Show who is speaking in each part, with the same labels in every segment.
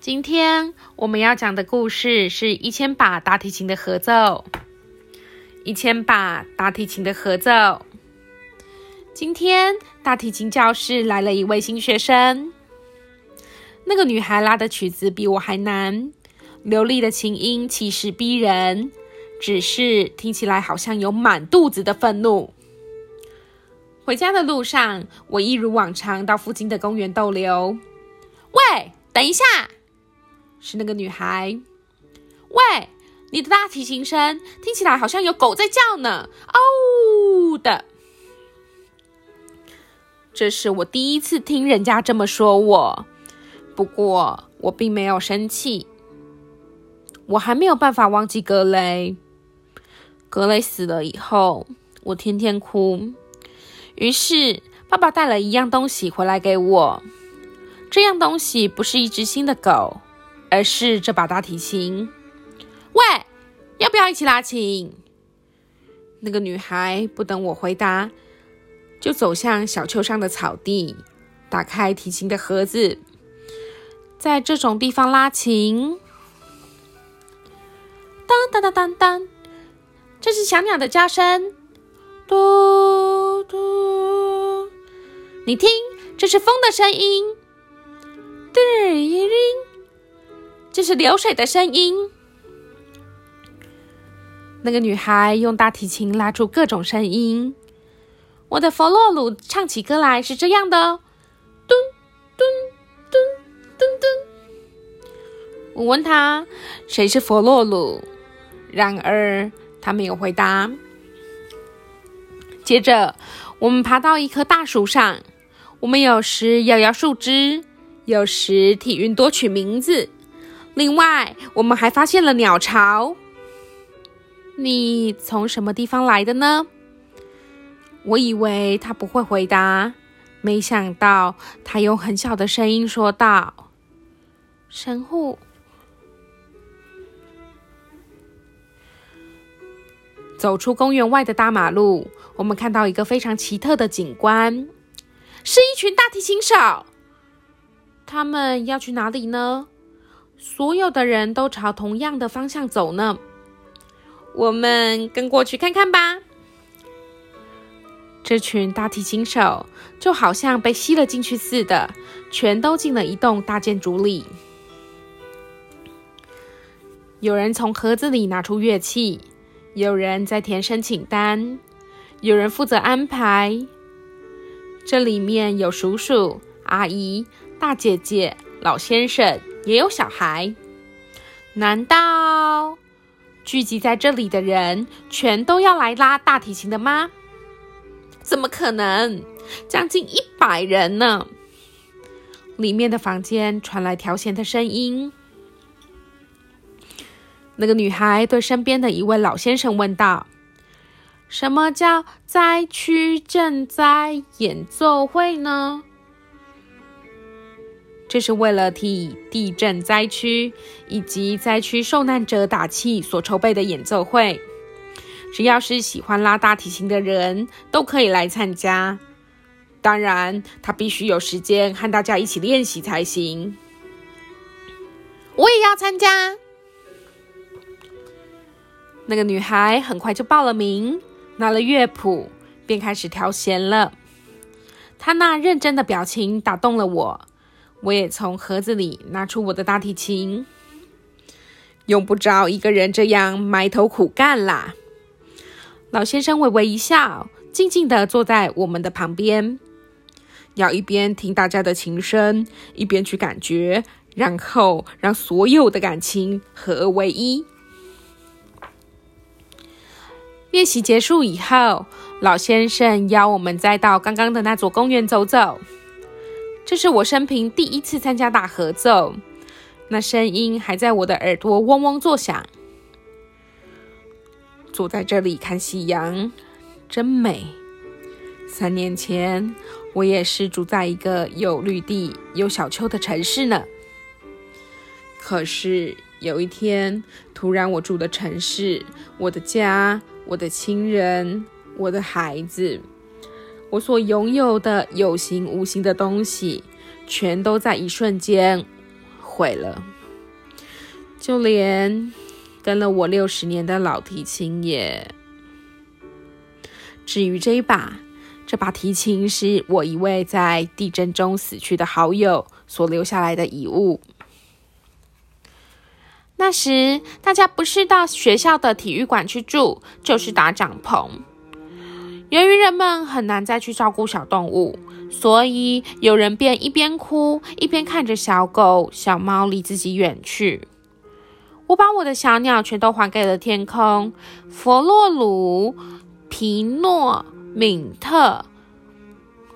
Speaker 1: 今天我们要讲的故事是一千把大提琴的合奏。一千把大提琴的合奏。今天大提琴教室来了一位新学生。那个女孩拉的曲子比我还难，流利的琴音气势逼人，只是听起来好像有满肚子的愤怒。回家的路上，我一如往常到附近的公园逗留。喂，等一下！是那个女孩。喂，你的大提琴声听起来好像有狗在叫呢，哦的。这是我第一次听人家这么说我，不过我并没有生气。我还没有办法忘记格雷。格雷死了以后，我天天哭。于是，爸爸带了一样东西回来给我。这样东西不是一只新的狗，而是这把大提琴。喂，要不要一起拉琴？那个女孩不等我回答，就走向小丘上的草地，打开提琴的盒子。在这种地方拉琴，当当当当当，这是小鸟的叫声。嘟嘟，你听，这是风的声音。这是流水的声音。那个女孩用大提琴拉出各种声音。我的佛洛鲁唱起歌来是这样的：咚咚咚咚咚。我问他谁是佛洛鲁，然而他没有回答。接着，我们爬到一棵大树上。我们有时摇摇树枝，有时体运多取名字。另外，我们还发现了鸟巢。你从什么地方来的呢？我以为他不会回答，没想到他用很小的声音说道：“神户。”走出公园外的大马路。我们看到一个非常奇特的景观，是一群大提琴手。他们要去哪里呢？所有的人都朝同样的方向走呢。我们跟过去看看吧。这群大提琴手就好像被吸了进去似的，全都进了一栋大建筑里。有人从盒子里拿出乐器，有人在填申请单。有人负责安排，这里面有叔叔、阿姨、大姐姐、老先生，也有小孩。难道聚集在这里的人全都要来拉大提琴的吗？怎么可能？将近一百人呢！里面的房间传来调弦的声音。那个女孩对身边的一位老先生问道。什么叫灾区赈灾演奏会呢？这是为了替地震灾区以及灾区受难者打气所筹备的演奏会。只要是喜欢拉大提琴的人都可以来参加。当然，他必须有时间和大家一起练习才行。我也要参加。那个女孩很快就报了名。拿了乐谱，便开始调弦了。她那认真的表情打动了我，我也从盒子里拿出我的大提琴。用不着一个人这样埋头苦干啦。老先生微微一笑，静静的坐在我们的旁边，要一边听大家的琴声，一边去感觉，然后让所有的感情合而为一。练习结束以后，老先生邀我们再到刚刚的那座公园走走。这是我生平第一次参加大合奏，那声音还在我的耳朵嗡嗡作响。坐在这里看夕阳，真美。三年前，我也是住在一个有绿地、有小丘的城市呢。可是有一天，突然我住的城市，我的家。我的亲人，我的孩子，我所拥有的有形无形的东西，全都在一瞬间毁了。就连跟了我六十年的老提琴也。至于这一把，这把提琴是我一位在地震中死去的好友所留下来的遗物。那时大家不是到学校的体育馆去住，就是搭帐篷。由于人们很难再去照顾小动物，所以有人便一边哭一边看着小狗、小猫离自己远去。我把我的小鸟全都还给了天空，佛洛鲁、皮诺、敏特，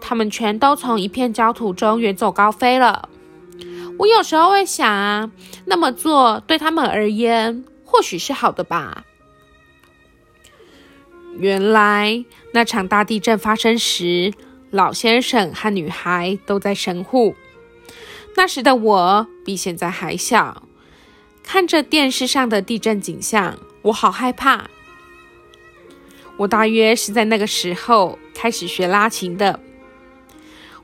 Speaker 1: 他们全都从一片焦土中远走高飞了。我有时候会想啊，那么做对他们而言或许是好的吧。原来那场大地震发生时，老先生和女孩都在神户。那时的我比现在还小，看着电视上的地震景象，我好害怕。我大约是在那个时候开始学拉琴的。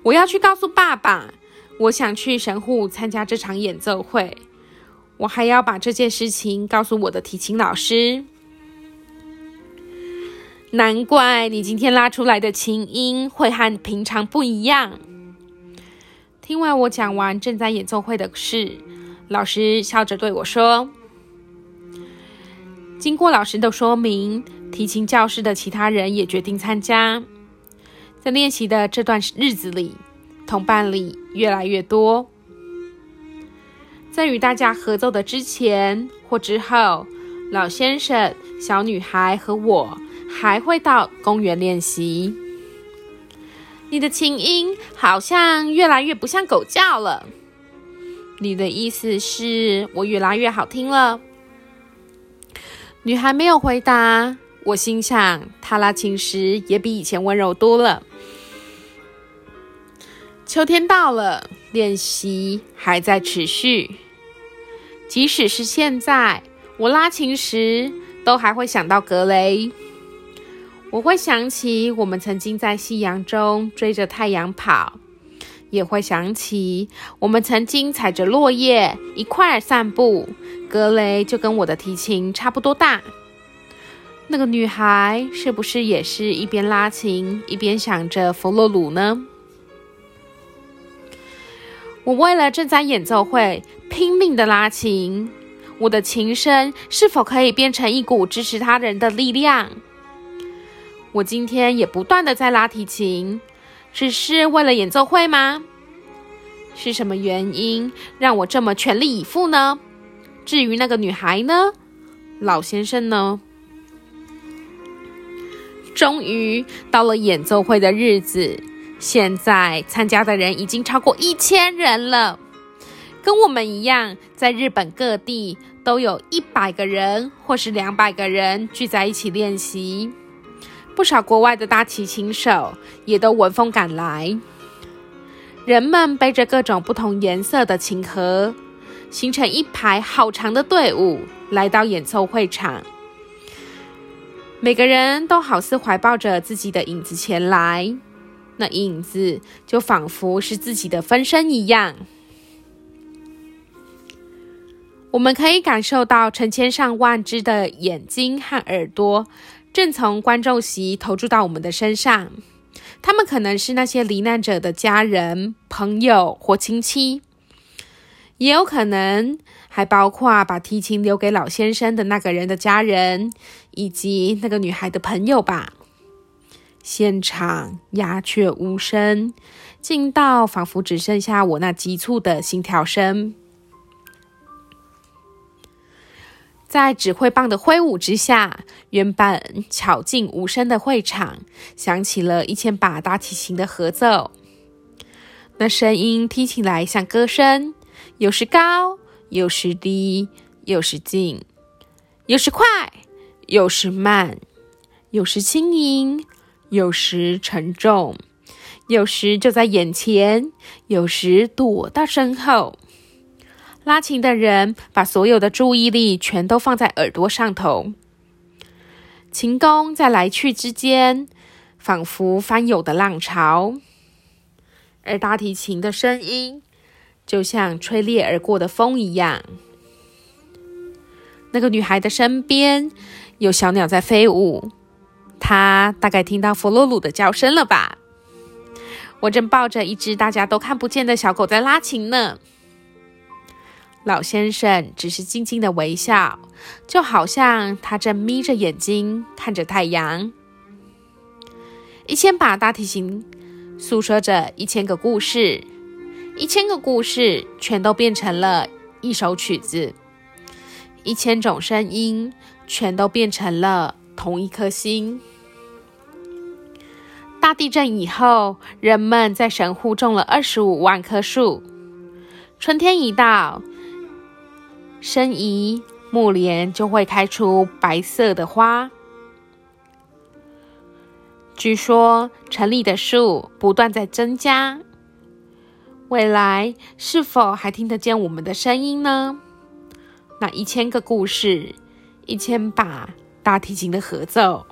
Speaker 1: 我要去告诉爸爸，我想去神户参加这场演奏会。我还要把这件事情告诉我的提琴老师。难怪你今天拉出来的琴音会和平常不一样。听完我讲完正在演奏会的事，老师笑着对我说：“经过老师的说明，提琴教室的其他人也决定参加。在练习的这段日子里，同伴里越来越多。在与大家合奏的之前或之后，老先生、小女孩和我。”还会到公园练习。你的琴音好像越来越不像狗叫了。你的意思是我越来越好听了？女孩没有回答。我心想，她拉琴时也比以前温柔多了。秋天到了，练习还在持续。即使是现在，我拉琴时都还会想到格雷。我会想起我们曾经在夕阳中追着太阳跑，也会想起我们曾经踩着落叶一块儿散步。格雷就跟我的提琴差不多大。那个女孩是不是也是一边拉琴一边想着弗洛鲁呢？我为了正在演奏会拼命的拉琴，我的琴声是否可以变成一股支持他人的力量？我今天也不断的在拉提琴，只是为了演奏会吗？是什么原因让我这么全力以赴呢？至于那个女孩呢？老先生呢？终于到了演奏会的日子，现在参加的人已经超过一千人了，跟我们一样，在日本各地都有一百个人或是两百个人聚在一起练习。不少国外的大提琴手也都闻风赶来，人们背着各种不同颜色的琴盒，形成一排好长的队伍，来到演奏会场。每个人都好似怀抱着自己的影子前来，那影子就仿佛是自己的分身一样。我们可以感受到成千上万只的眼睛和耳朵。正从观众席投注到我们的身上，他们可能是那些罹难者的家人、朋友或亲戚，也有可能还包括把提琴留给老先生的那个人的家人，以及那个女孩的朋友吧。现场鸦雀无声，静到仿佛只剩下我那急促的心跳声。在指挥棒的挥舞之下，原本悄静无声的会场响起了一千把大提琴的合奏。那声音听起来像歌声，有时高，有时低，有时静，有时快，有时慢，有时轻盈，有时沉重，有时就在眼前，有时躲到身后。拉琴的人把所有的注意力全都放在耳朵上头，琴弓在来去之间，仿佛翻涌的浪潮，而大提琴的声音就像吹裂而过的风一样。那个女孩的身边有小鸟在飞舞，她大概听到弗洛鲁的叫声了吧？我正抱着一只大家都看不见的小狗在拉琴呢。老先生只是静静的微笑，就好像他正眯着眼睛看着太阳。一千把大提琴诉说着一千个故事，一千个故事全都变成了一首曲子，一千种声音全都变成了同一颗心。大地震以后，人们在神户种了二十五万棵树。春天一到，生宜木莲就会开出白色的花。据说城里的树不断在增加，未来是否还听得见我们的声音呢？那一千个故事，一千把大提琴的合奏。